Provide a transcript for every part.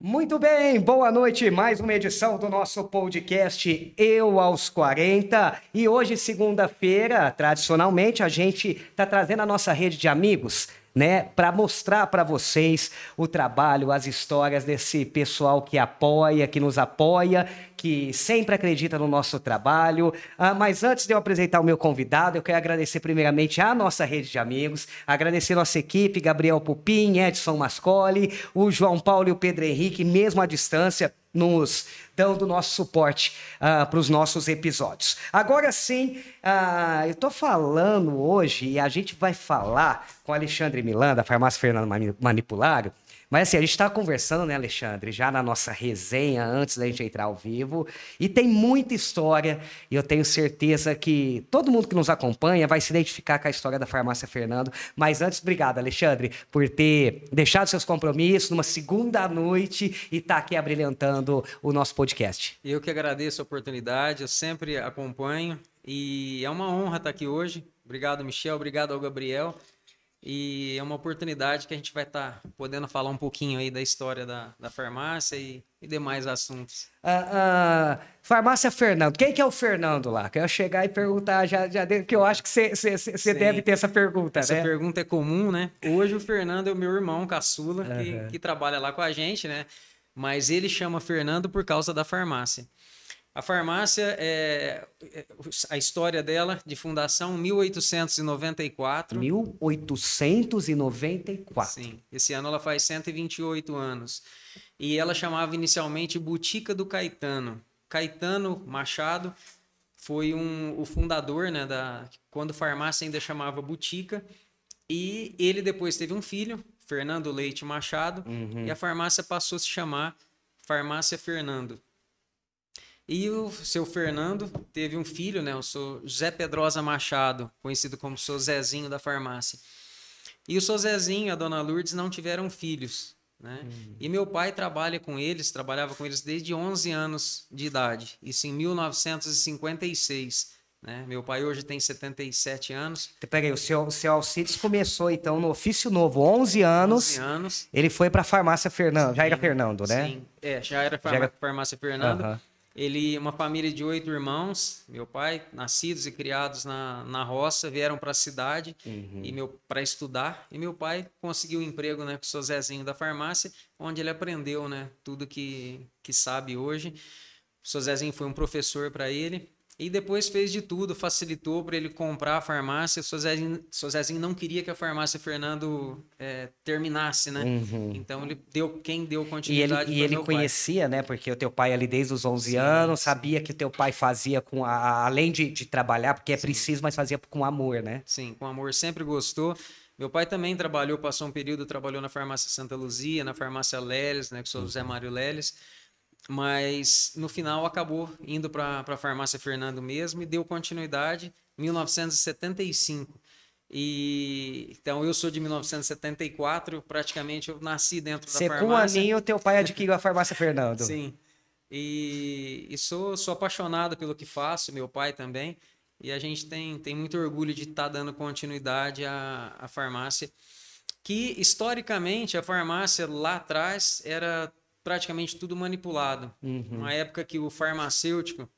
Muito bem, boa noite. Mais uma edição do nosso podcast Eu aos 40. E hoje, segunda-feira, tradicionalmente, a gente está trazendo a nossa rede de amigos né, para mostrar para vocês o trabalho, as histórias desse pessoal que apoia, que nos apoia, que sempre acredita no nosso trabalho. Ah, mas antes de eu apresentar o meu convidado, eu quero agradecer primeiramente a nossa rede de amigos, agradecer nossa equipe, Gabriel Pupim, Edson Mascoli, o João Paulo e o Pedro Henrique, mesmo à distância, nos dando nosso suporte uh, para os nossos episódios. Agora sim, uh, eu estou falando hoje e a gente vai falar com Alexandre Milan, da Farmácia Fernando Manipulário, mas assim, a gente está conversando, né, Alexandre, já na nossa resenha antes da gente entrar ao vivo, e tem muita história, e eu tenho certeza que todo mundo que nos acompanha vai se identificar com a história da Farmácia Fernando. Mas antes, obrigado, Alexandre, por ter deixado seus compromissos numa segunda noite e estar tá aqui abrilhantando o nosso podcast. Eu que agradeço a oportunidade, eu sempre acompanho, e é uma honra estar aqui hoje. Obrigado, Michel, obrigado ao Gabriel. E é uma oportunidade que a gente vai estar tá podendo falar um pouquinho aí da história da, da farmácia e, e demais assuntos. Uh, uh, farmácia Fernando. Quem que é o Fernando lá? Quero chegar e perguntar, já, já que eu acho que você deve ter essa pergunta, essa né? Essa pergunta é comum, né? Hoje o Fernando é o meu irmão caçula, uhum. que, que trabalha lá com a gente, né? Mas ele chama Fernando por causa da farmácia. A farmácia, é, é a história dela de fundação, 1894. 1894. Sim, esse ano ela faz 128 anos. E ela chamava inicialmente Botica do Caetano. Caetano Machado foi um, o fundador, né, da, quando farmácia ainda chamava Botica. E ele depois teve um filho, Fernando Leite Machado, uhum. e a farmácia passou a se chamar Farmácia Fernando. E o seu Fernando teve um filho, né? O seu José Pedrosa Machado, conhecido como seu Zezinho da farmácia. E o seu Zezinho e a dona Lourdes não tiveram filhos, né? Uhum. E meu pai trabalha com eles, trabalhava com eles desde 11 anos de idade, isso em 1956. Né? Meu pai hoje tem 77 anos. Peraí, o seu, o seu Alcides começou então no ofício novo, 11 anos. 11 anos. Ele foi para a farmácia Fernando, já era Fernando, né? Sim, é, já era, farmácia, já era... farmácia Fernando. Uhum. Ele, uma família de oito irmãos, meu pai, nascidos e criados na, na roça, vieram para a cidade uhum. e meu para estudar. E meu pai conseguiu um emprego, né, com o seu Zezinho da farmácia, onde ele aprendeu, né, tudo que que sabe hoje. O seu Zezinho foi um professor para ele e depois fez de tudo, facilitou para ele comprar a farmácia. O seu Zezinho, seu Zezinho não queria que a farmácia Fernando é, terminasse, né? Uhum. Então ele deu quem deu continuidade. E ele, e ele conhecia, pai. né? Porque o teu pai ali desde os 11 sim, anos, sim. sabia que o teu pai fazia com a, além de, de trabalhar, porque é sim. preciso, mas fazia com amor, né? Sim, com amor, sempre gostou. Meu pai também trabalhou, passou um período, trabalhou na farmácia Santa Luzia, na farmácia Leles, né? Que sou o José uhum. Mário Leles mas no final acabou indo para a farmácia Fernando mesmo e deu continuidade em 1975. E então eu sou de 1974, praticamente eu nasci dentro Você da farmácia. Com um aninho, teu pai adquiriu a farmácia Fernando. Sim. E, e, sou, sou apaixonado pelo que faço, meu pai também. E a gente tem, tem muito orgulho de estar tá dando continuidade à, à farmácia. Que historicamente a farmácia lá atrás era praticamente tudo manipulado. Uhum. Uma época que o farmacêutico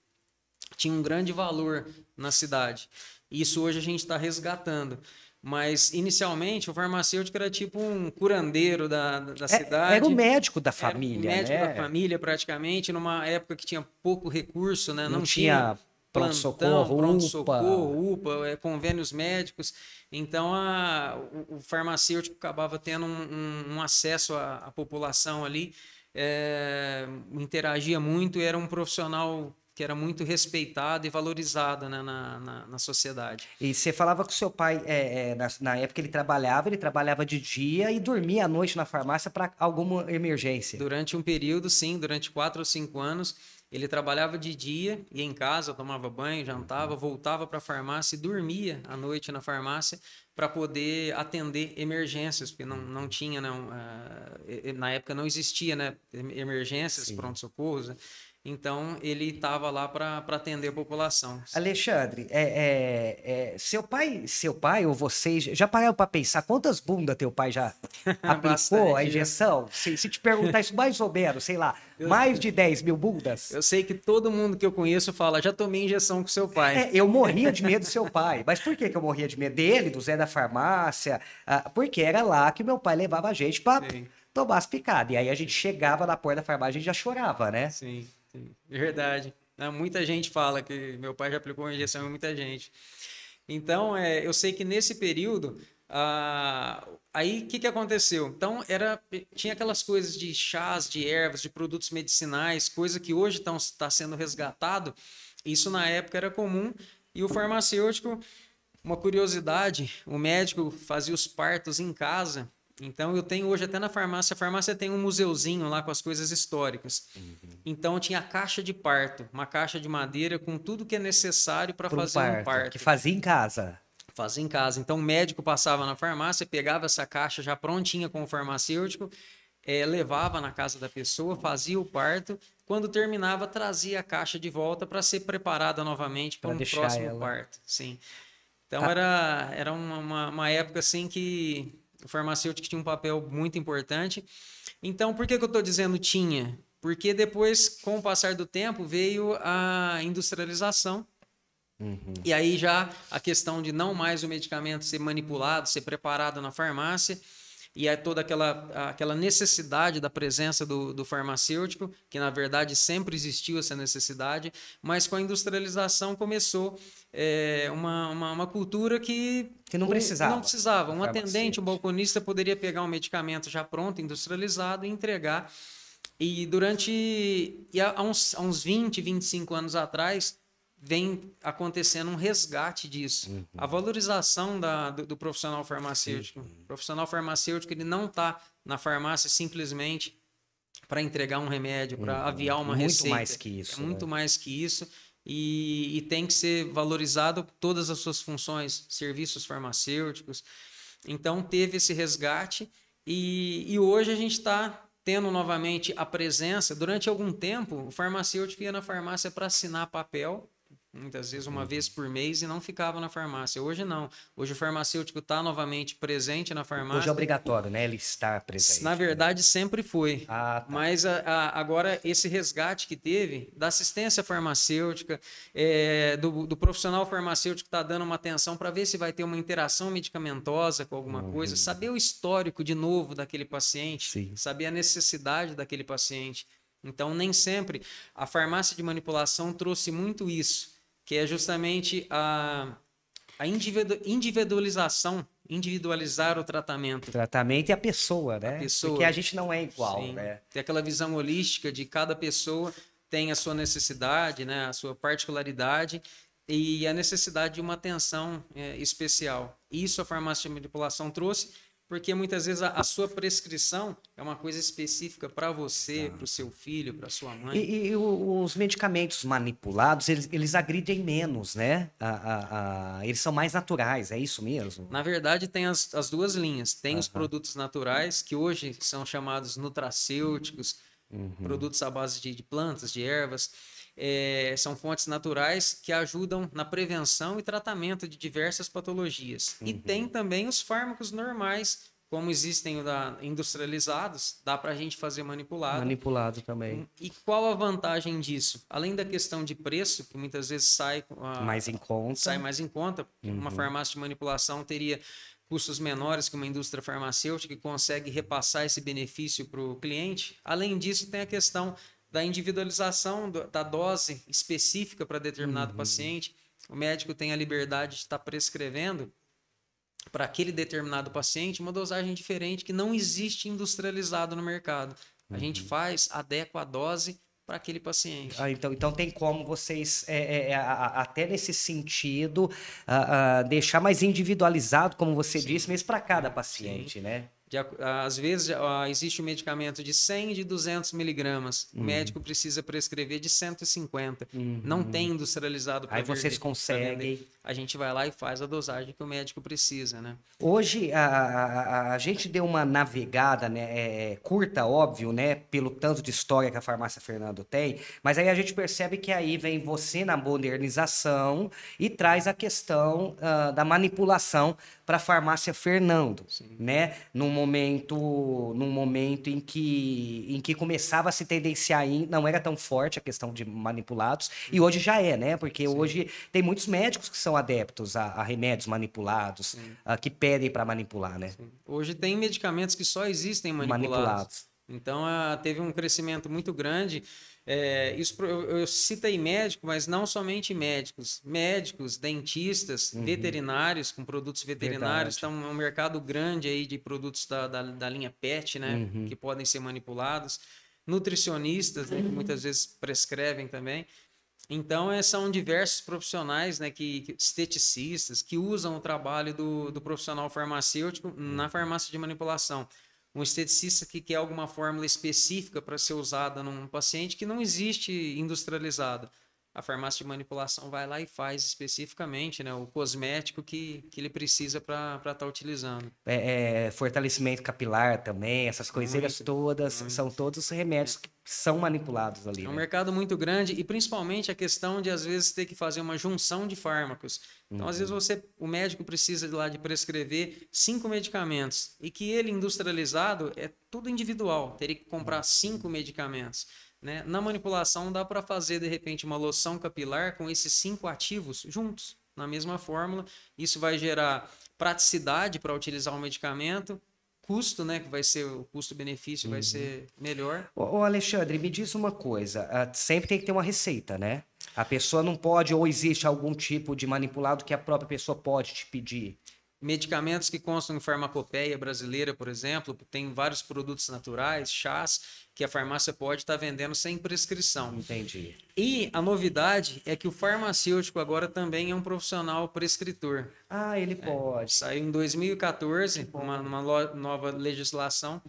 tinha um grande valor na cidade. Isso hoje a gente está resgatando. Mas, inicialmente, o farmacêutico era tipo um curandeiro da, da é, cidade. Era o médico da família, era o médico né? da família, praticamente, numa época que tinha pouco recurso, né? Não, Não tinha pronto-socorro, pronto-socorro, UPA, UPA é, convênios médicos. Então, a, o, o farmacêutico acabava tendo um, um, um acesso à, à população ali é, interagia muito e era um profissional que era muito respeitado e valorizado né, na, na, na, sociedade. E você falava que o seu pai, é, é, na, na, época ele trabalhava, ele trabalhava de dia e dormia à noite na farmácia para alguma emergência. Durante um período, sim, durante quatro ou cinco anos, ele trabalhava de dia, ia em casa, tomava banho, jantava, voltava para a farmácia e dormia à noite na farmácia para poder atender emergências, porque não, não tinha, não, uh, na época não existia né, emergências, pronto-socorros. Né? Então ele estava lá para atender a população. Alexandre, é, é, é, seu pai, seu pai ou vocês já pararam para pensar quantas bundas teu pai já aplicou a injeção? Se, se, te perguntar isso mais ou menos, sei lá, eu, mais de 10 mil bundas? Eu sei que todo mundo que eu conheço fala, já tomei injeção com seu pai. É, eu morria de medo do seu pai. Mas por que, que eu morria de medo dele, do Zé da farmácia? Ah, porque era lá que meu pai levava a gente para tomar as picadas. E aí a gente chegava na porta da farmácia e já chorava, né? Sim. Sim, verdade. Muita gente fala que meu pai já aplicou uma injeção em muita gente. Então, é, eu sei que nesse período, ah, aí o que, que aconteceu? Então, era, tinha aquelas coisas de chás, de ervas, de produtos medicinais, coisa que hoje está sendo resgatado. Isso na época era comum. E o farmacêutico, uma curiosidade, o médico fazia os partos em casa então eu tenho hoje até na farmácia, a farmácia tem um museuzinho lá com as coisas históricas. Uhum. Então tinha a caixa de parto, uma caixa de madeira com tudo que é necessário para fazer um parto, um parto. Que fazia em casa. Fazia em casa. Então o médico passava na farmácia, pegava essa caixa já prontinha com o farmacêutico, é, levava na casa da pessoa, fazia o parto. Quando terminava, trazia a caixa de volta para ser preparada novamente para um próximo ela. parto. Sim. Então ah. era, era uma, uma, uma época assim que o farmacêutico tinha um papel muito importante. Então, por que, que eu estou dizendo tinha? Porque depois, com o passar do tempo, veio a industrialização. Uhum. E aí já a questão de não mais o medicamento ser manipulado, ser preparado na farmácia, e é toda aquela, aquela necessidade da presença do, do, farmacêutico, que na verdade sempre existiu essa necessidade, mas com a industrialização começou é, uma, uma, uma, cultura que, que não precisava. Não precisava. Um atendente, um balconista poderia pegar um medicamento já pronto, industrializado e entregar. E durante. E há uns, há uns 20, 25 anos atrás, vem acontecendo um resgate disso. Uhum. A valorização da, do, do profissional farmacêutico. Uhum. O profissional farmacêutico ele não está na farmácia simplesmente para entregar um remédio, para uhum. aviar uma muito receita. Muito mais que isso. É muito né? mais que isso. E, e, tem que ser valorizado todas as suas funções, serviços farmacêuticos. Então teve esse resgate e, e hoje a gente está tendo novamente a presença. Durante algum tempo, o farmacêutico ia na farmácia para assinar papel muitas vezes uma vez por mês e não ficava na farmácia. Hoje não. Hoje o farmacêutico está novamente presente na farmácia. Hoje é obrigatório, né? Ele está presente. Na verdade, sempre foi. Ah, tá. Mas a, a, agora esse resgate que teve da assistência farmacêutica, é, do, do, profissional farmacêutico que está dando uma atenção para ver se vai ter uma interação medicamentosa com alguma uhum. coisa, saber o histórico de novo daquele paciente, Sim. saber a necessidade daquele paciente. Então, nem sempre a farmácia de manipulação trouxe muito isso que é justamente a, a individualização, individualizar o tratamento. O tratamento e a pessoa, né? A pessoa. Porque a gente não é igual, Sim. né? Tem aquela visão holística de cada pessoa tem a sua necessidade, né? a sua particularidade e a necessidade de uma atenção é, especial. Isso a farmácia de manipulação trouxe porque muitas vezes a, a, sua prescrição é uma coisa específica para você, para o seu filho, para sua mãe. E, e, os medicamentos manipulados, eles, eles agridem menos, né? A, a, eles são mais naturais, é isso mesmo? Na verdade, tem as, as duas linhas. Tem os produtos naturais, que hoje são chamados nutracêuticos, uhum. produtos à base de, de plantas, de ervas é, são fontes naturais que ajudam na prevenção e tratamento de diversas patologias. Uhum. E tem também os fármacos normais, como existem da, industrializados, dá para a gente fazer manipulado. Manipulado também. E qual a vantagem disso? Além da questão de preço, que muitas vezes sai a, mais em conta. Sai mais em conta. Uhum. Uma farmácia de manipulação teria custos menores que uma indústria farmacêutica que consegue repassar esse benefício para o cliente. Além disso, tem a questão da individualização do, da dose específica para determinado uhum. paciente. O médico tem a liberdade de estar prescrevendo para aquele determinado paciente uma dosagem diferente que não existe industrializado no mercado. A uhum. gente faz, adequa a dose para aquele paciente. Ah, então, então tem como vocês, é, é, é até nesse sentido, deixar mais individualizado, como você Sim. disse, mesmo para cada paciente, Sim. né? De, às vezes uh, existe um medicamento de 100 de 200 miligramas. Uhum. O médico precisa prescrever de 150. Uhum. Não tem industrializado para Aí vocês conseguem. A gente vai lá e faz a dosagem que o médico precisa, né? Hoje a, a, a gente deu uma navegada, né? É, é, curta, óbvio, né? Pelo tanto de história que a farmácia Fernando tem. Mas aí a gente percebe que aí vem você na modernização e traz a questão uh, da manipulação para a farmácia Fernando, Sim. né? Num momento, num momento em que, em que começava a se tendenciar, em, não era tão forte a questão de manipulados e hoje já é, né? Porque Sim. hoje tem muitos médicos que são adeptos a, a remédios manipulados, a, que pedem para manipular, né? Hoje tem medicamentos que só existem manipulados. manipulados. Então, a, teve um crescimento muito grande é, isso, eu, eu citei médico, mas não somente médicos. Médicos, dentistas, uhum. veterinários, com produtos veterinários. Então, é um mercado grande aí de produtos da, da, da linha PET, né? Uhum. Que podem ser manipulados. Nutricionistas, né, que muitas vezes prescrevem também. Então, é, são diversos profissionais, né, que, que, esteticistas, que usam o trabalho do, do profissional farmacêutico na farmácia de manipulação um esteticista que quer alguma fórmula específica para ser usada num paciente que não existe industrializada. A farmácia de manipulação vai lá e faz especificamente né, o cosmético que, que ele precisa para estar tá utilizando. É, é, fortalecimento capilar também, essas coisinhas todas, muito. são todos remédios que são manipulados ali. É um né? mercado muito grande e principalmente a questão de às vezes ter que fazer uma junção de fármacos. Então, uhum. às vezes, você, o médico precisa de lá de prescrever cinco medicamentos e que ele industrializado é tudo individual, teria que comprar cinco medicamentos. Né? Na manipulação dá para fazer de repente uma loção capilar com esses cinco ativos juntos na mesma fórmula. Isso vai gerar praticidade para utilizar o medicamento, custo, né, que vai ser o custo-benefício uhum. vai ser melhor. Ô, Alexandre, me diz uma coisa, uh, sempre tem que ter uma receita, né? A pessoa não pode, ou existe algum tipo de manipulado que a própria pessoa pode te pedir? Medicamentos que constam em farmacopeia brasileira, por exemplo, tem vários produtos naturais, chás, que a farmácia pode estar tá vendendo sem prescrição. Entendi. E a novidade é que o farmacêutico agora também é um profissional prescritor. Ah, ele é, pode. É, saiu em 2014, uma, uma nova legislação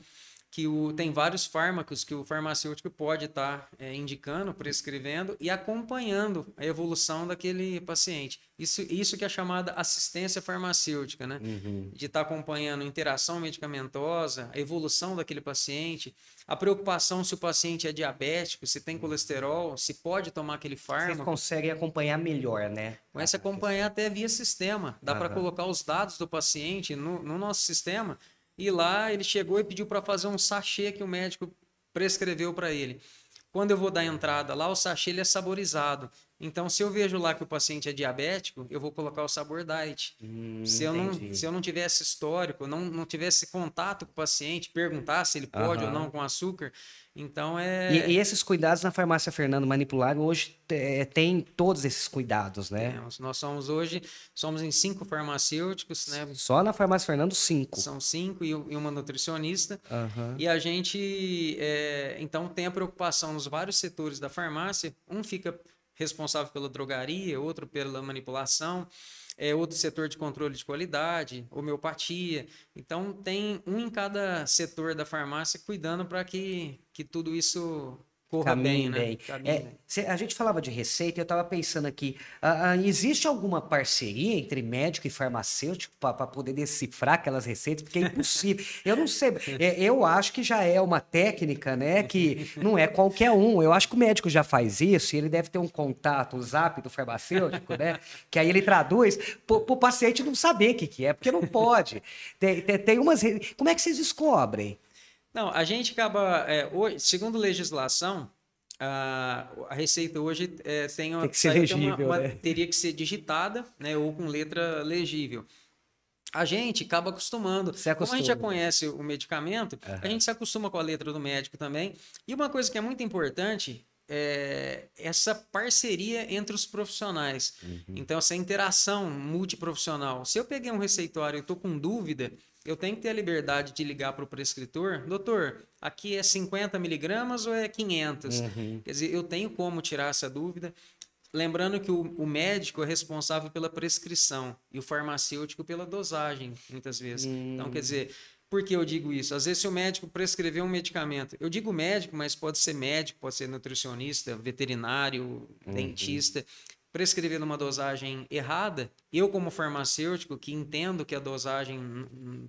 que o, tem vários fármacos que o farmacêutico pode estar tá, é, indicando, prescrevendo e acompanhando a evolução daquele paciente. Isso, isso que é chamada assistência farmacêutica, né? Uhum. De estar tá acompanhando a interação medicamentosa, a evolução daquele paciente, a preocupação se o paciente é diabético, se tem colesterol, se pode tomar aquele fármaco. Vocês conseguem acompanhar melhor, né? Começa a acompanhar até via sistema. Dá para colocar os dados do paciente no, no nosso sistema e lá ele chegou e pediu para fazer um sachê que o médico prescreveu para ele. Quando eu vou dar entrada lá, o sachê ele é saborizado. Então, se eu vejo lá que o paciente é diabético, eu vou colocar o sabor diet. Hum, se, eu não, se eu não tivesse histórico, não, não tivesse contato com o paciente, perguntar se ele pode ou não com açúcar, então é. E, e, esses cuidados na farmácia Fernando Manipulável hoje é, tem todos esses cuidados, né? Temos. Nós somos hoje, somos em cinco farmacêuticos, né? Só na farmácia Fernando, cinco. São cinco e, uma nutricionista. Uhum. E a gente, é, então, tem a preocupação nos vários setores da farmácia. Um fica responsável pela drogaria, outro pela manipulação, é outro setor de controle de qualidade, homeopatia. Então tem um em cada setor da farmácia cuidando para que, que tudo isso corra bem, né? bem. É, cê, a gente falava de receita, eu estava pensando aqui, uh, uh, existe alguma parceria entre médico e farmacêutico para poder decifrar aquelas receitas? Porque é impossível. eu não sei, é, eu acho que já é uma técnica, né, que não é qualquer um. Eu acho que o médico já faz isso e ele deve ter um contato, o zap do farmacêutico, né, que aí ele traduz para o paciente não saber o que, que é, porque não pode. Tem, tem, tem umas... Como é que vocês descobrem? Não, a gente acaba, é, hoje, segundo legislação, a, a receita hoje é, tem, uma, tem que ser legível, uma, uma, né? teria que ser digitada, né, ou com letra legível. A gente acaba acostumando. Como a gente já conhece o medicamento, uhum. a gente se acostuma com a letra do médico também. E uma coisa que é muito importante é essa parceria entre os profissionais. Uhum. Então, essa interação multiprofissional. Se eu peguei um receituário e estou com dúvida, eu tenho que ter a liberdade de ligar para o prescritor, doutor, aqui é 50 miligramas ou é 500? Uhum. Quer dizer, eu tenho como tirar essa dúvida. Lembrando que o, o, médico é responsável pela prescrição e o farmacêutico pela dosagem, muitas vezes. Uhum. Então, quer dizer, Por que eu digo isso? Às vezes, se o médico prescrever um medicamento, eu digo médico, mas pode ser médico, pode ser nutricionista, veterinário, uhum. dentista, prescrever uma dosagem errada, eu, como farmacêutico, que entendo que a dosagem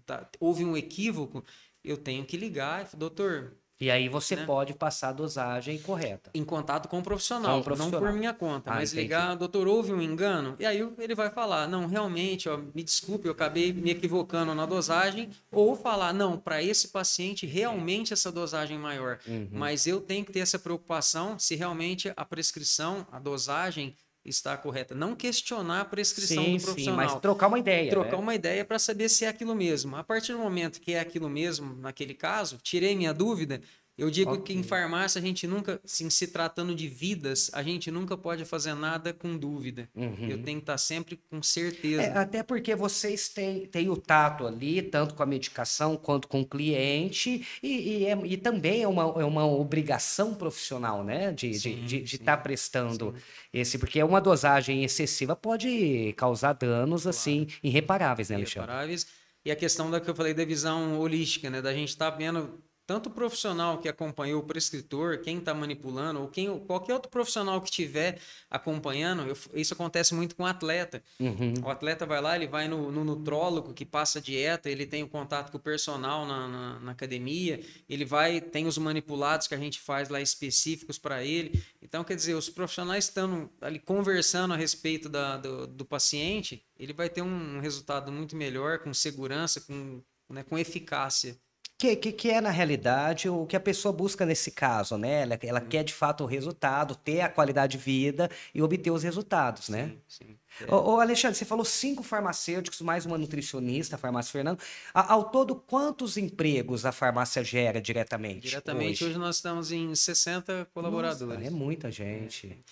tá, houve um equívoco, eu tenho que ligar e falar, doutor, e aí você né? pode passar a dosagem correta. Em contato com o profissional, com o profissional. não por minha conta. Ah, mas entendi. ligar, doutor, houve um engano? E aí ele vai falar, não, realmente, ó, me desculpe, eu acabei me equivocando na dosagem. Ou falar, não, para esse paciente, realmente essa dosagem é maior. Uhum. Mas eu tenho que ter essa preocupação se realmente a prescrição, a dosagem está correta. Não questionar a prescrição sim, do profissional. Sim, mas trocar uma ideia. Trocar né? uma ideia para saber se é aquilo mesmo. A partir do momento que é aquilo mesmo, naquele caso, tirei minha dúvida. Eu digo okay. que em farmácia a gente nunca, assim, se tratando de vidas, a gente nunca pode fazer nada com dúvida. Uhum. Eu tenho que estar sempre com certeza. É, até porque vocês têm, têm o tato ali, tanto com a medicação quanto com o cliente, e, e, é, e também é uma, é uma obrigação profissional, né? De estar de, de, de tá prestando sim. esse, porque uma dosagem excessiva pode causar danos, claro. assim, irreparáveis, né, Alexandre? Irreparáveis. E a questão da que eu falei da visão holística, né? Da gente estar tá vendo tanto o profissional que acompanhou o prescritor, quem está manipulando, ou quem, qualquer outro profissional que estiver acompanhando, eu, isso acontece muito com o atleta. Uhum. O atleta vai lá, ele vai no, no, nutrólogo que passa dieta, ele tem o contato com o personal na, na, na, academia, ele vai, tem os manipulados que a gente faz lá específicos para ele. Então, quer dizer, os profissionais estão ali conversando a respeito da, do, do paciente, ele vai ter um resultado muito melhor, com segurança, com, né, com eficácia que, que, que, é, na realidade, o que a pessoa busca nesse caso, né? Ela, ela quer, de fato, o resultado, ter a qualidade de vida e obter os resultados, né? Sim, sim. É. Ô, ô, Alexandre, você falou cinco farmacêuticos, mais uma nutricionista, a farmácia Fernando. ao todo, quantos empregos a farmácia gera diretamente? Diretamente, hoje, hoje nós estamos em 60 colaboradores. Nossa, é muita gente.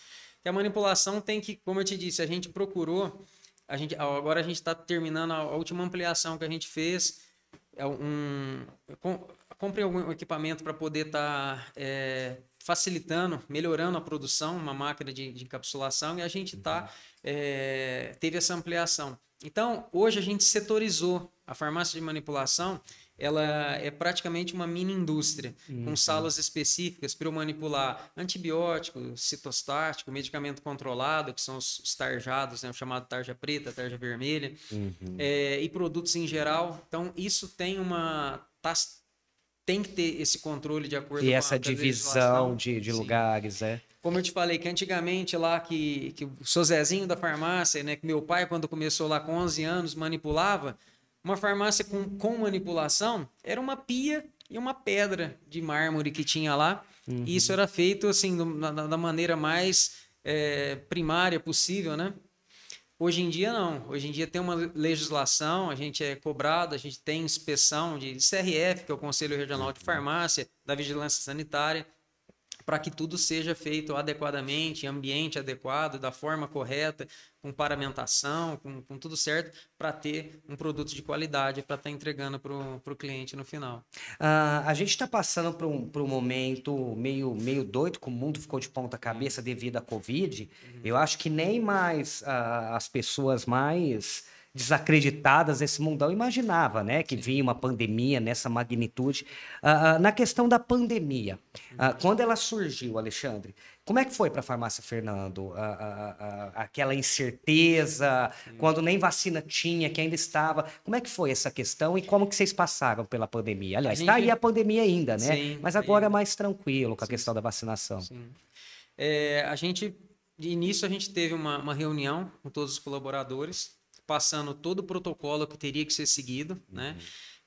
É. a manipulação tem que, como eu te disse, a gente procurou, a gente, agora a gente está terminando a, a última ampliação que a gente fez é um, compre algum equipamento para poder estar tá, é, facilitando, melhorando a produção, uma máquina de, de encapsulação e a gente tá, uhum. é, teve essa ampliação. Então, hoje a gente setorizou a farmácia de manipulação, ela é praticamente uma mini indústria, uhum. com salas específicas para eu manipular antibiótico, citostático, medicamento controlado, que são os, os tarjados, né, o chamado tarja preta, tarja vermelha, uhum. é, e produtos em geral. Então, isso tem uma. Tá, tem que ter esse controle de acordo e com essa divisão de, de lugares, é. Como eu te falei, que antigamente lá que, que o sou Zezinho da farmácia, né, que meu pai, quando começou lá com 11 anos, manipulava, uma farmácia com, com manipulação era uma pia e uma pedra de mármore que tinha lá. Uhum. E isso era feito assim da, da maneira mais é, primária possível, né? Hoje em dia não. Hoje em dia tem uma legislação, a gente é cobrado, a gente tem inspeção de CRF, que é o Conselho Regional de Farmácia, da Vigilância Sanitária para que tudo seja feito adequadamente, ambiente adequado, da forma correta, com paramentação, com, com tudo certo, para ter um produto de qualidade para estar tá entregando para o cliente no final. Uh, a gente está passando por um, por um momento meio, meio doido, que o mundo ficou de ponta cabeça devido à Covid. Uhum. Eu acho que nem mais uh, as pessoas mais desacreditadas nesse mundão imaginava, né, que vinha uma pandemia nessa magnitude. Uh, uh, na questão da pandemia, uh, quando ela surgiu, Alexandre, como é que foi para a farmácia Fernando? aquela incerteza, Sim. quando nem vacina tinha, que ainda estava. Como é que foi essa questão e como que vocês passaram pela pandemia? Aliás, está aí a pandemia ainda, né? Sim, Mas agora ainda. é mais tranquilo com a Sim. questão da vacinação. É, a gente, de início, a gente teve uma, uma reunião com todos os colaboradores passando todo o protocolo que teria que ser seguido, uhum. né?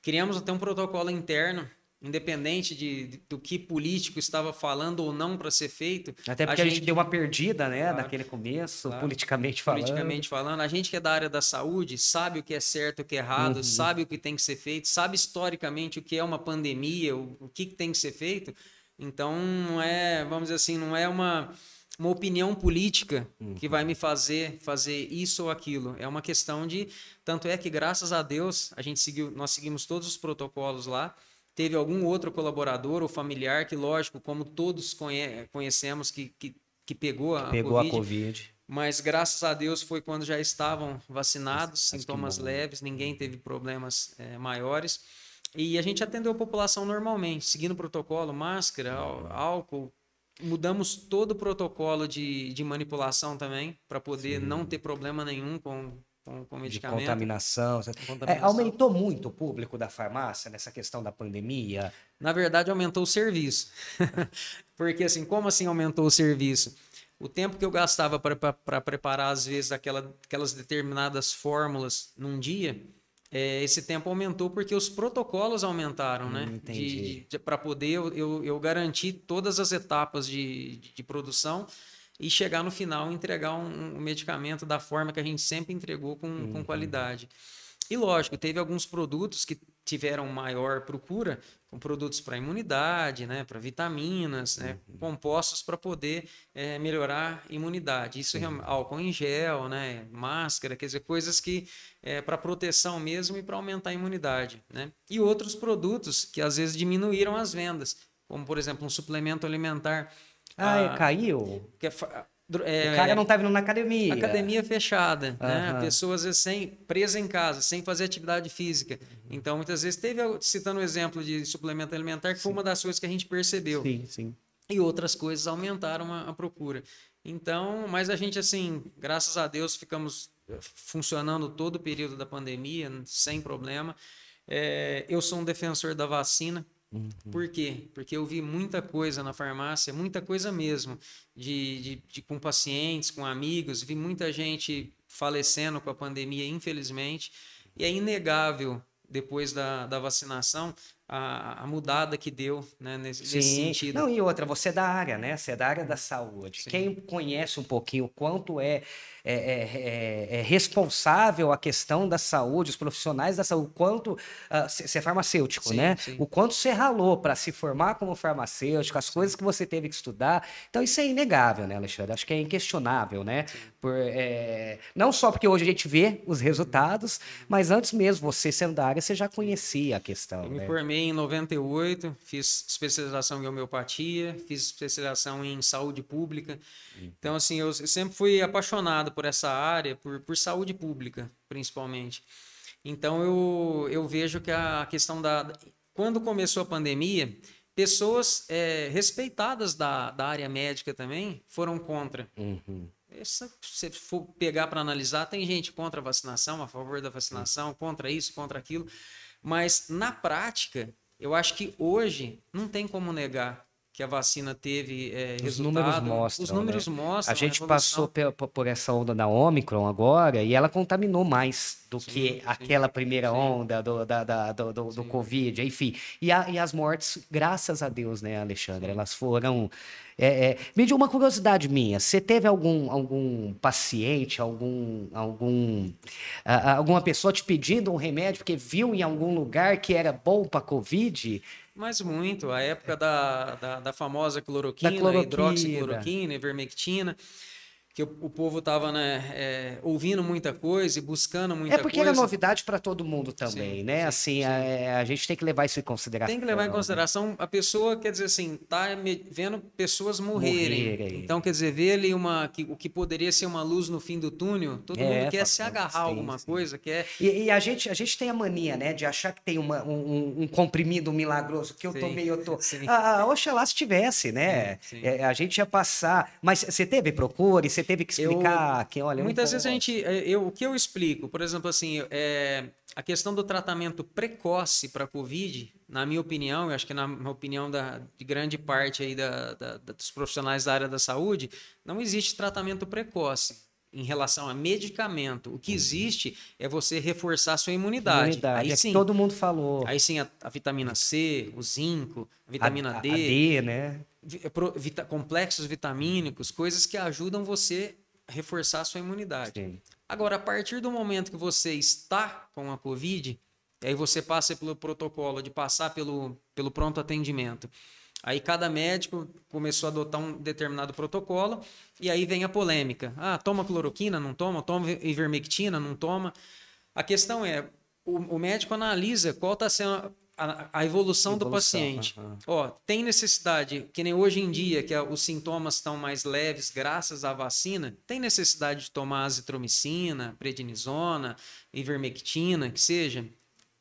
Criamos até um protocolo interno, independente de, de, do que político estava falando ou não para ser feito. Até porque a gente, a gente, deu uma perdida, né, claro, naquele começo, claro, politicamente falando. Politicamente falando, a gente que é da área da saúde sabe o que é certo, o que é errado, uhum. sabe o que tem que ser feito, sabe historicamente o que é uma pandemia, o, o que, que tem que ser feito. Então, não é, vamos dizer assim, não é uma uma opinião política uhum. que vai me fazer fazer isso ou aquilo. É uma questão de tanto é que graças a Deus a gente seguiu, nós seguimos todos os protocolos lá. Teve algum outro colaborador ou familiar que, lógico, como todos conhe conhecemos, que, que, que pegou, a, pegou COVID, a Covid. Mas graças a Deus foi quando já estavam vacinados, sintomas leves, ninguém teve problemas é, maiores. E a gente atendeu a população normalmente, seguindo o protocolo, máscara, álcool. Mudamos todo o protocolo de, de manipulação também, para poder Sim. não ter problema nenhum com, com, com medicamento. De contaminação. contaminação. É, aumentou muito o público da farmácia nessa questão da pandemia? Na verdade, aumentou o serviço. Porque, assim, como assim aumentou o serviço? O tempo que eu gastava para preparar, às vezes, aquela, aquelas determinadas fórmulas num dia, é, esse tempo aumentou porque os protocolos aumentaram, né? hum, né? Para poder eu, eu, eu, garantir todas as etapas de, de, de, produção e chegar no final e entregar um, um, medicamento da forma que a gente sempre entregou com, hum, com uhum. qualidade. E lógico, teve alguns produtos que tiveram maior procura, com produtos para imunidade, né, para vitaminas, né, uhum. compostos para poder é, melhorar a imunidade. Isso é álcool em gel, né, máscara, quer dizer, coisas que é para proteção mesmo e para aumentar a imunidade. Né? E outros produtos que às vezes diminuíram as vendas, como por exemplo um suplemento alimentar. Ah, a, caiu? Que é, é, o cara não tá vindo na academia. Academia fechada, uhum. né? Pessoas às vezes sem, presa em casa, sem fazer atividade física. Então, muitas vezes, teve, citando o um exemplo de suplemento alimentar, que foi uma das coisas que a gente percebeu. Sim, sim. E outras coisas aumentaram a, a procura. Então, mas a gente, assim, graças a Deus, ficamos eh, funcionando todo o período da pandemia, sem problema. É, eu sou um defensor da vacina, Uhum. Por quê? Porque eu vi muita coisa na farmácia, muita coisa mesmo, de, de, de, com pacientes, com amigos, vi muita gente falecendo com a pandemia, infelizmente, e é inegável, depois da, da vacinação, a, a mudada que deu né, nesse, Sim. nesse sentido. Não, e outra, você é da área, né? Você é da área da saúde. Sim. Quem conhece um pouquinho o quanto é é, é, é, é, responsável a questão da saúde, os profissionais da saúde, o quanto você uh, é farmacêutico, sim, né? Sim. O quanto você ralou para se formar como farmacêutico, as coisas que você teve que estudar. Então isso é inegável, né, Alexandre? Acho que é inquestionável, né? Por, é, não só porque hoje a gente vê os resultados, mas antes mesmo, você sendo da área, você já conhecia a questão. Eu né? me formei em 98, fiz especialização em homeopatia, fiz especialização em saúde pública. Então, assim, eu sempre fui apaixonado por essa área, por, por saúde pública, principalmente. Então, eu, eu vejo que a questão da. Quando começou a pandemia, pessoas é, respeitadas da, da área médica também foram contra. Uhum. se você for pegar para analisar, tem gente contra a vacinação, a favor da vacinação, contra isso, contra aquilo. Mas, na prática, eu acho que hoje não tem como negar que a vacina teve é, Os números mostram. Os números né? mostram. A gente a passou por, essa onda da Omicron agora e ela contaminou mais do sim, que sim. aquela primeira sim. onda do, da, da, do, do, do, Covid, enfim. E, a, e as mortes, graças a Deus, né, Alexandre? Elas foram. É, é... Me diga uma curiosidade minha: você teve algum, algum paciente, algum, algum, uh, alguma pessoa te pedindo um remédio porque viu em algum lugar que era bom para Covid? Mas muito. A época da, da, da famosa cloroquina, da cloroquina. hidroxicloroquina, ivermectina que o, o povo estava né, é, ouvindo muita coisa e buscando muita coisa. É porque coisa. era novidade para todo mundo também, sim, né? Sim, assim, sim. A, a, gente tem que levar isso em consideração. Tem que levar em consideração a pessoa, quer dizer assim, tá vendo pessoas morrerem. Morrer então, quer dizer, ver ali uma, que, o que poderia ser uma luz no fim do túnel, todo é, mundo quer se agarrar a alguma coisa, quer... E, e, a, gente, a gente tem a mania, né, de achar que tem uma, um, um comprimido milagroso, que eu tomei, eu tô... Ah, oxalá se tivesse, né? É, a gente ia passar... Mas você teve procura, você teve que explicar eu, que, olha... Muitas vezes a gente... É, eu, o que eu explico, por exemplo, assim, é, a questão do tratamento precoce para Covid, na minha opinião, eu acho que na opinião da, de grande parte aí da, da, dos profissionais da área da saúde, não existe tratamento precoce em relação a medicamento. O que uhum. existe é você reforçar a sua imunidade. imunidade. Aí é sim, todo mundo falou. Aí sim a, a vitamina C, o zinco, a vitamina a, D. A D, né? Vita, complexos vitamínicos, coisas que ajudam você a reforçar a sua imunidade. Sim. Agora, a partir do momento que você está com a Covid, aí você passa pelo protocolo de passar pelo, pelo pronto atendimento. Aí cada médico começou a adotar um determinado protocolo e aí vem a polêmica. Ah, toma cloroquina, não toma, toma ivermectina, não toma. A questão é, o, o médico analisa qual está sendo a, a evolução, evolução, do paciente. Uhum. Ó, tem necessidade, que nem hoje em dia, que os sintomas estão mais leves graças à vacina, tem necessidade de tomar azitromicina, prednisona, ivermectina, que seja?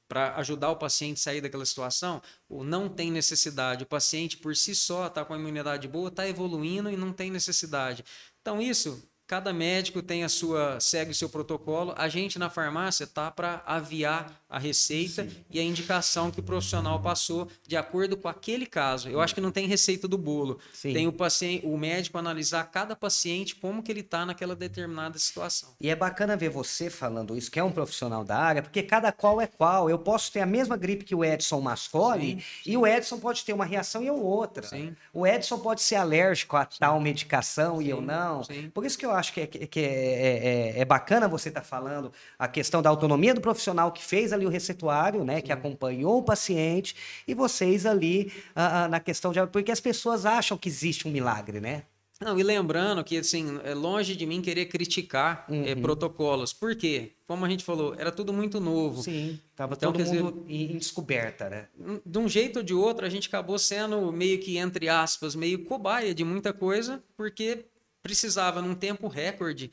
para ajudar o paciente a sair daquela situação, ou não tem necessidade. O paciente por si só está com a imunidade boa, está evoluindo e não tem necessidade. Então, isso Cada médico tem a sua, segue o seu protocolo. A gente na farmácia tá para aviar a receita Sim. e a indicação que o profissional passou de acordo com aquele caso. Eu acho que não tem receita do bolo. Sim. Tem o paciente, o médico analisar cada paciente como que ele está naquela determinada situação. E é bacana ver você falando isso, que é um profissional da área, porque cada qual é qual. Eu posso ter a mesma gripe que o Edson Mascoli sim, e o Edson pode ter uma reação e eu outra. O Edson pode ser alérgico a tal medicação e eu não. Por isso que eu acho que é, que é, é, é bacana você estar tá falando a questão da autonomia do profissional que fez ali o receituário, né, que acompanhou o paciente, e vocês ali uh, uh, na questão de. Porque as pessoas acham que existe um milagre, né? Não, e lembrando que, assim, é longe de mim querer criticar uhum. é, protocolos. Por quê? Como a gente falou, era tudo muito novo. Sim, estava então, todo mundo dizer, em descoberta, né? De um jeito ou de outro, a gente acabou sendo meio que, entre aspas, meio cobaia de muita coisa, porque precisava, num tempo recorde,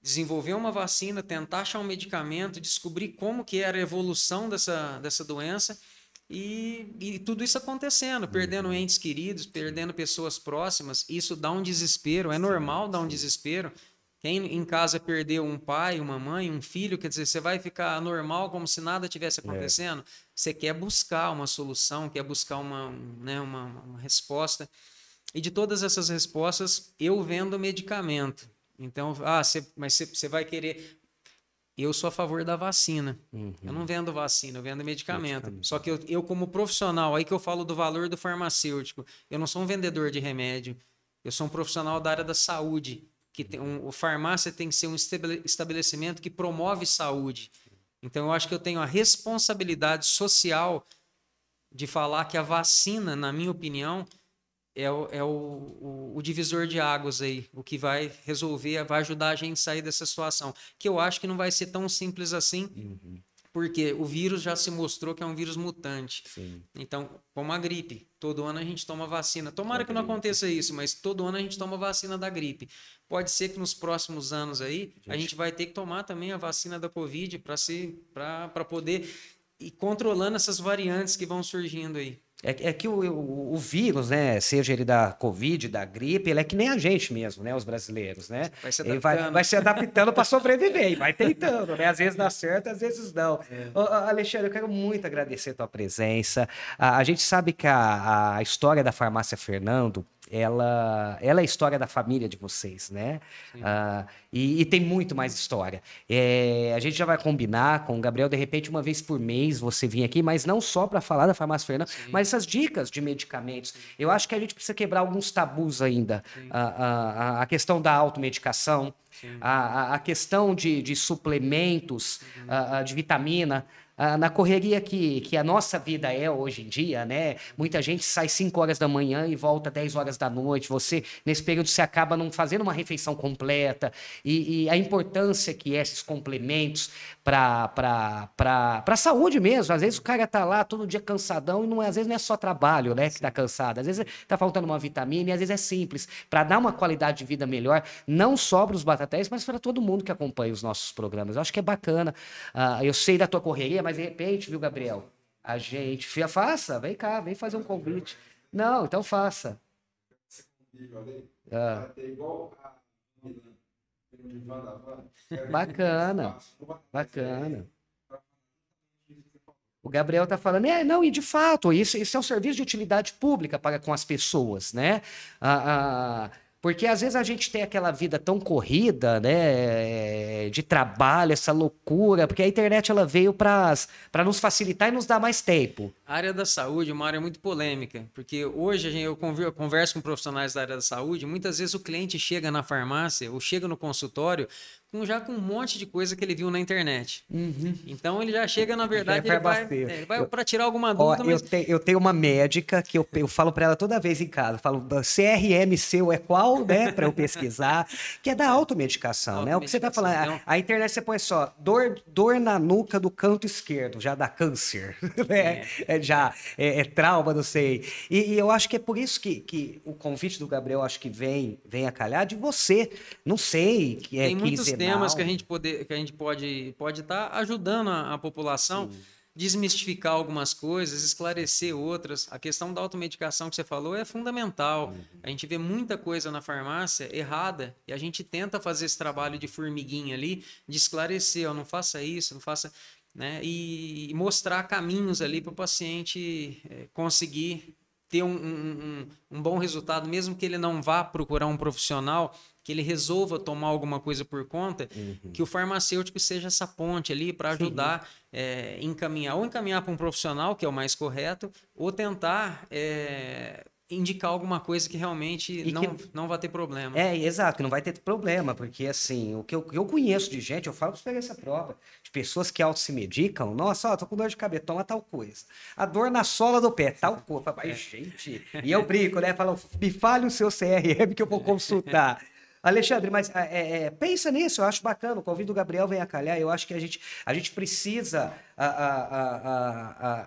desenvolver uma vacina, tentar achar um medicamento, descobrir como que era a evolução dessa, dessa doença e, e tudo isso acontecendo, perdendo uhum. entes queridos, perdendo pessoas próximas. Isso dá um desespero, é normal dar um desespero. Quem em casa perdeu um pai, uma mãe, um filho, quer dizer, você vai ficar normal como se nada tivesse é. acontecendo? É. Você quer buscar uma solução, quer buscar uma, né, uma, uma resposta. E de todas essas respostas, eu vendo medicamento. Então, ah, cê, mas você vai querer. Eu sou a favor da vacina. Uhum. Eu não vendo vacina, eu vendo medicamento. medicamento. Só que eu, eu, como profissional, aí que eu falo do valor do farmacêutico, eu não sou um vendedor de remédio. Eu sou um profissional da área da saúde. que tem um, O farmácia tem que ser um estabelecimento que promove saúde. Então, eu acho que eu tenho a responsabilidade social de falar que a vacina, na minha opinião, é, o, é o, o, o, divisor de águas aí, o que vai resolver, vai ajudar a gente a sair dessa situação. Que eu acho que não vai ser tão simples assim, uhum. porque o vírus já se mostrou que é um vírus mutante. Sim. Então, como a gripe, todo ano a gente toma vacina. Tomara que não aconteça isso, mas todo ano a gente toma vacina da gripe. Pode ser que nos próximos anos aí gente... a gente vai ter que tomar também a vacina da Covid para poder ir controlando essas variantes que vão surgindo aí. É, é que o, o, o, vírus, né, seja ele da Covid, da gripe, ele é que nem a gente mesmo, né, os brasileiros, né? Vai se adaptando, vai, vai se adaptando para sobreviver e vai tentando, né? Às vezes dá certo, às vezes não. É. Ô, Alexandre, eu quero muito agradecer a tua presença. A, a gente sabe que a, a história da farmácia Fernando ela, ela é a história da família de vocês, né? Uh, e, e, tem muito mais história. É, a gente já vai combinar com o Gabriel, de repente, uma vez por mês você vir aqui, mas não só para falar da farmácia Fernanda, Sim. mas essas dicas de medicamentos. Eu acho que a gente precisa quebrar alguns tabus ainda. A, a, a, questão da automedicação, a, a, questão de, de suplementos, uhum. de vitamina ah, na correria que, que a nossa vida é hoje em dia, né? Muita gente sai 5 horas da manhã e volta 10 horas da noite. Você, nesse período, você acaba não fazendo uma refeição completa. E, e a importância que é esses complementos para a saúde mesmo. Às vezes o cara tá lá todo dia cansadão e não é, às vezes não é só trabalho, né, que tá cansado. Às vezes tá faltando uma vitamina e às vezes é simples. Para dar uma qualidade de vida melhor, não só para os batatéis, mas para todo mundo que acompanha os nossos programas. Eu acho que é bacana. Uh, eu sei da tua correria, mas de repente, viu, Gabriel? A gente. Faça, vem cá, vem fazer um convite. Não, então faça. Ah. Bacana, bacana. O Gabriel está falando, é, não, e de fato, isso, isso é um serviço de utilidade pública para com as pessoas, né? Ah, ah, porque às vezes a gente tem aquela vida tão corrida, né, de trabalho, essa loucura, porque a internet ela veio para nos facilitar e nos dar mais tempo. A área da saúde é uma área muito polêmica, porque hoje eu converso com profissionais da área da saúde, muitas vezes o cliente chega na farmácia ou chega no consultório já com um monte de coisa que ele viu na internet. Uhum. Então ele já chega, na verdade, ele vai, é, vai para tirar alguma dúvida. Ó, mas... eu, te, eu, tenho uma médica que eu, eu falo para ela toda vez em casa, falo CRM seu é qual, né, para eu pesquisar, que é da automedicação, automedicação né? O que você tá falando, a, a, internet você põe só dor, dor na nuca do canto esquerdo, já dá câncer, né? É. é. já é, é, trauma, não sei. E, e, eu acho que é por isso que, que o convite do Gabriel acho que vem, vem a calhar de você. Não sei, que é Tem muitos temas que a gente, poder, que a gente pode pode estar tá ajudando a, a população. Sim. desmistificar algumas coisas, esclarecer outras. A questão da automedicação que você falou é fundamental. Uhum. A gente vê muita coisa na farmácia errada e a gente tenta fazer esse trabalho de formiguinha ali, de esclarecer, ó, não faça isso, não faça. Né? E mostrar caminhos ali para o paciente é, conseguir ter um, um, um, bom resultado, mesmo que ele não vá procurar um profissional, que ele resolva tomar alguma coisa por conta, uhum. que o farmacêutico seja essa ponte ali para ajudar, é, encaminhar, ou encaminhar para um profissional, que é o mais correto, ou tentar é, indicar alguma coisa que realmente não, que... não vai ter problema. É, exato, que não vai ter problema, porque assim, o que eu, eu conheço de gente, eu falo para essa prova, de pessoas que auto se medicam, nossa, ó, tô com dor de cabeça, toma tal coisa. A dor na sola do pé, tal coisa. Mas, gente, e eu brinco, né? Falo, me fale o seu CRM que eu vou consultar. Alexandre, mas é, é, pensa nisso, eu acho bacana. O convite do Gabriel vem a calhar. Eu acho que a gente, a gente precisa a, a,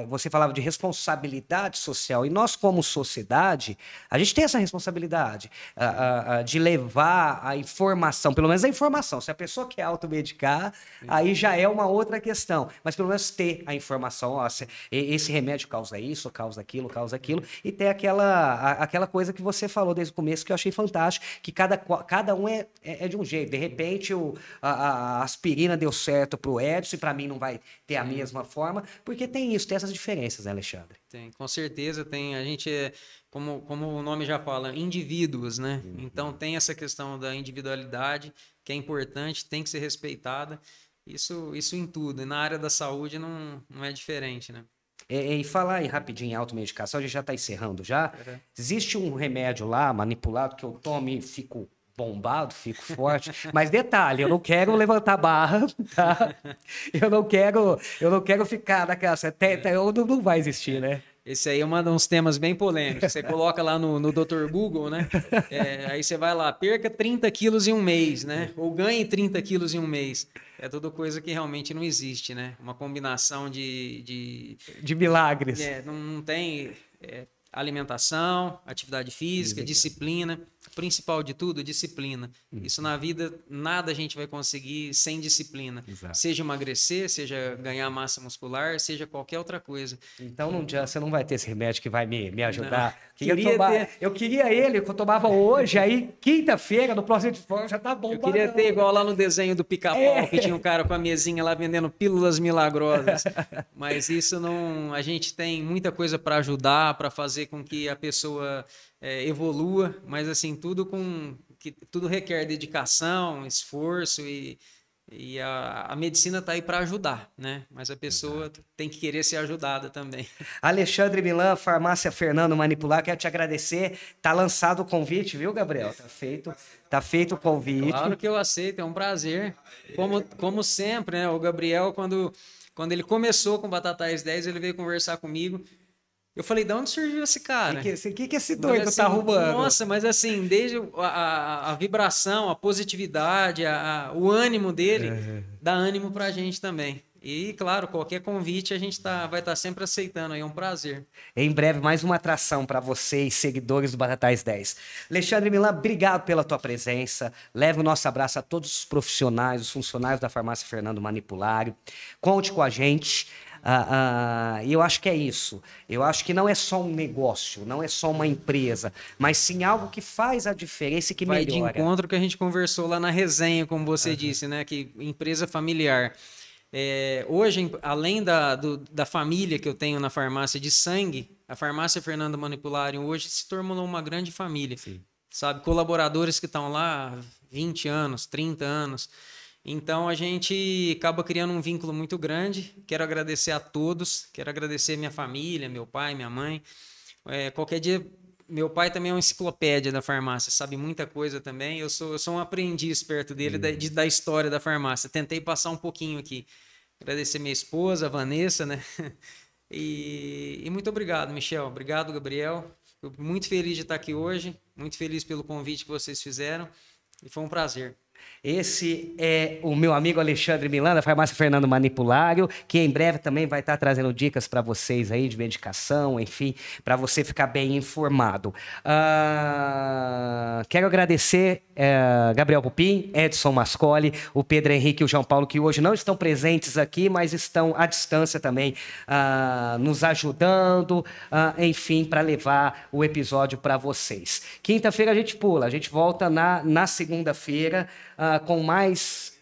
a, você falava de responsabilidade social, e nós, como sociedade, a gente tem essa responsabilidade de levar a informação, pelo menos a informação. Se a pessoa quer automedicar, Sim. aí já é uma outra questão, mas pelo menos ter a informação: ó, esse remédio causa isso, causa aquilo, causa aquilo, e ter aquela, aquela coisa que você falou desde o começo que eu achei fantástico, que cada, cada um é, é, é de um jeito. De repente, o, a, aspirina deu certo para o Edson e para mim não vai ter a mesma forma, porque tem isso, tem essas diferenças, né, Alexandre? Tem, com certeza tem. A gente é, como, como o nome já fala, indivíduos, né? Uhum. Então tem essa questão da individualidade, que é importante, tem que ser respeitada. Isso, isso em tudo. E na área da saúde não, não é diferente, né? E, e falar aí rapidinho em automedicação, a gente já está encerrando já. Uhum. Existe um remédio lá, manipulado, que eu tomo e fico bombado, fico forte. Mas detalhe, eu não quero levantar barra, tá? Eu não quero, eu não quero ficar naquela. Até, eu não, não vai existir, né? Esse aí é um dos temas bem polêmicos. Você coloca lá no, no Dr. Google, né? É, aí você vai lá, perca 30 quilos em um mês, né? Ou ganhe 30 quilos em um mês. É tudo coisa que realmente não existe, né? Uma combinação de. De, de milagres. É, não, não tem. É, alimentação, atividade física, disciplina principal de tudo, disciplina. Uhum. Isso na vida, nada a gente vai conseguir sem disciplina. Exato. Seja emagrecer, seja ganhar massa muscular, seja qualquer outra coisa. Então não, você não vai ter esse remédio que vai me, me ajudar. Queria tomar, ter... Eu queria ele, que eu tomava hoje, aí quinta-feira, no próximo de forma, já tá bom. Eu queria ter igual lá no desenho do pica-pau, é. que tinha um cara com a mesinha lá vendendo pílulas milagrosas. Mas isso não. A gente tem muita coisa para ajudar, para fazer com que a pessoa é, evolua, mas assim, tudo com que tudo requer dedicação, esforço e, e a, a medicina está aí para ajudar, né? Mas a pessoa Exato. tem que querer ser ajudada também. Alexandre Milan, Farmácia Fernando Manipular, quero te agradecer. Tá lançado o convite, viu, Gabriel? Tá feito, tá feito o convite. Claro que eu aceito, é um prazer. Como, como sempre, né? O Gabriel, quando, quando ele começou com Batatais 10, ele veio conversar comigo. Eu falei, de onde surgiu esse cara? O que, que, que, esse doido tá assim, tá arrumando? Nossa, mas assim, desde a, a, a vibração, a positividade, a, o ânimo dele, é. dá ânimo pra gente também. E, claro, qualquer convite a gente tá, vai estar tá sempre aceitando aí, é um prazer. Em breve, mais uma atração para vocês, seguidores do Batatais 10. Alexandre Milan, obrigado pela tua presença. Leve o nosso abraço a todos os profissionais, os funcionários da farmácia Fernando Manipulário. Conte com a gente. Ah, ah, e eu acho que é isso. Eu acho que não é só um negócio, não é só uma empresa, mas sim algo que faz a diferença e que Vai melhora. de encontro que a gente conversou lá na resenha, como você uhum. disse, né? Que empresa familiar. É, hoje, além da, do, da família que eu tenho na farmácia de sangue, a farmácia Fernando Manipularium hoje se tornou uma grande família. Sim. Sabe, colaboradores que estão lá 20 anos, 30 anos. Então a gente acaba criando um vínculo muito grande. Quero agradecer a todos, quero agradecer minha família, meu pai, minha mãe. É, qualquer dia, meu pai também é uma enciclopédia da farmácia, sabe muita coisa também. Eu sou, eu sou um aprendiz perto dele uhum. da, de, da história da farmácia. Tentei passar um pouquinho aqui. Agradecer minha esposa, a Vanessa, né? E, e muito obrigado, Michel. Obrigado, Gabriel. Fico muito feliz de estar aqui hoje. Muito feliz pelo convite que vocês fizeram. E foi um prazer. Esse é o meu amigo Alexandre Milano, da farmácia Fernando Manipulário, que em breve também vai estar trazendo dicas para vocês aí de medicação, enfim, para você ficar bem informado. Uh, quero agradecer uh, Gabriel Pupim, Edson Mascoli, o Pedro Henrique e o João Paulo, que hoje não estão presentes aqui, mas estão à distância também, uh, nos ajudando, enfim, para levar o episódio para vocês. Quinta-feira a gente pula, a gente volta na, na segunda-feira uh, com mais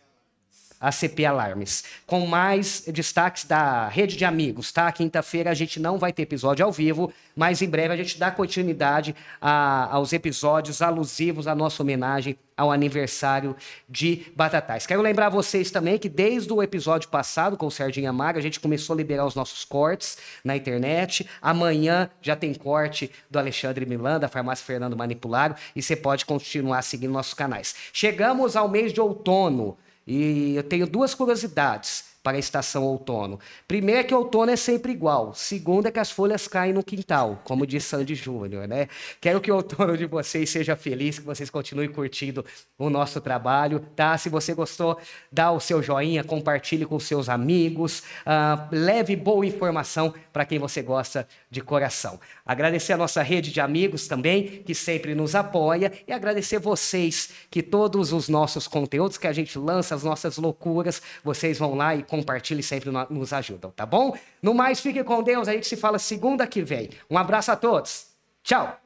ACP Alarmes, com mais destaques da rede de amigos, tá? Quinta-feira a gente não vai ter episódio ao vivo, mas em breve a gente dá continuidade a, aos episódios alusivos à nossa homenagem ao aniversário de Batatais. Quero lembrar vocês também que desde o episódio passado com o Sardinha Maga, a gente começou a liberar os nossos cortes na internet. Amanhã já tem corte do Alexandre Milan, da Farmácia Fernando Manipulado, e você pode continuar seguindo nossos canais. Chegamos ao mês de outono. E eu tenho duas curiosidades para a estação outono. Primeiro é que outono é sempre igual. Segundo é que as folhas caem no quintal, como diz Sandy Júnior, né? Quero que o outono de vocês seja feliz, que vocês continuem curtindo o nosso trabalho, tá? Se você gostou, dá o seu joinha, compartilhe com seus amigos, uh, leve boa informação para quem você gosta de coração. Agradecer a nossa rede de amigos também, que sempre nos apoia, e agradecer vocês, que todos os nossos conteúdos que a gente lança, as nossas loucuras, vocês vão lá e compartilhe sempre nos ajudam, tá bom? No mais, fique com Deus. A gente se fala segunda que vem. Um abraço a todos. Tchau.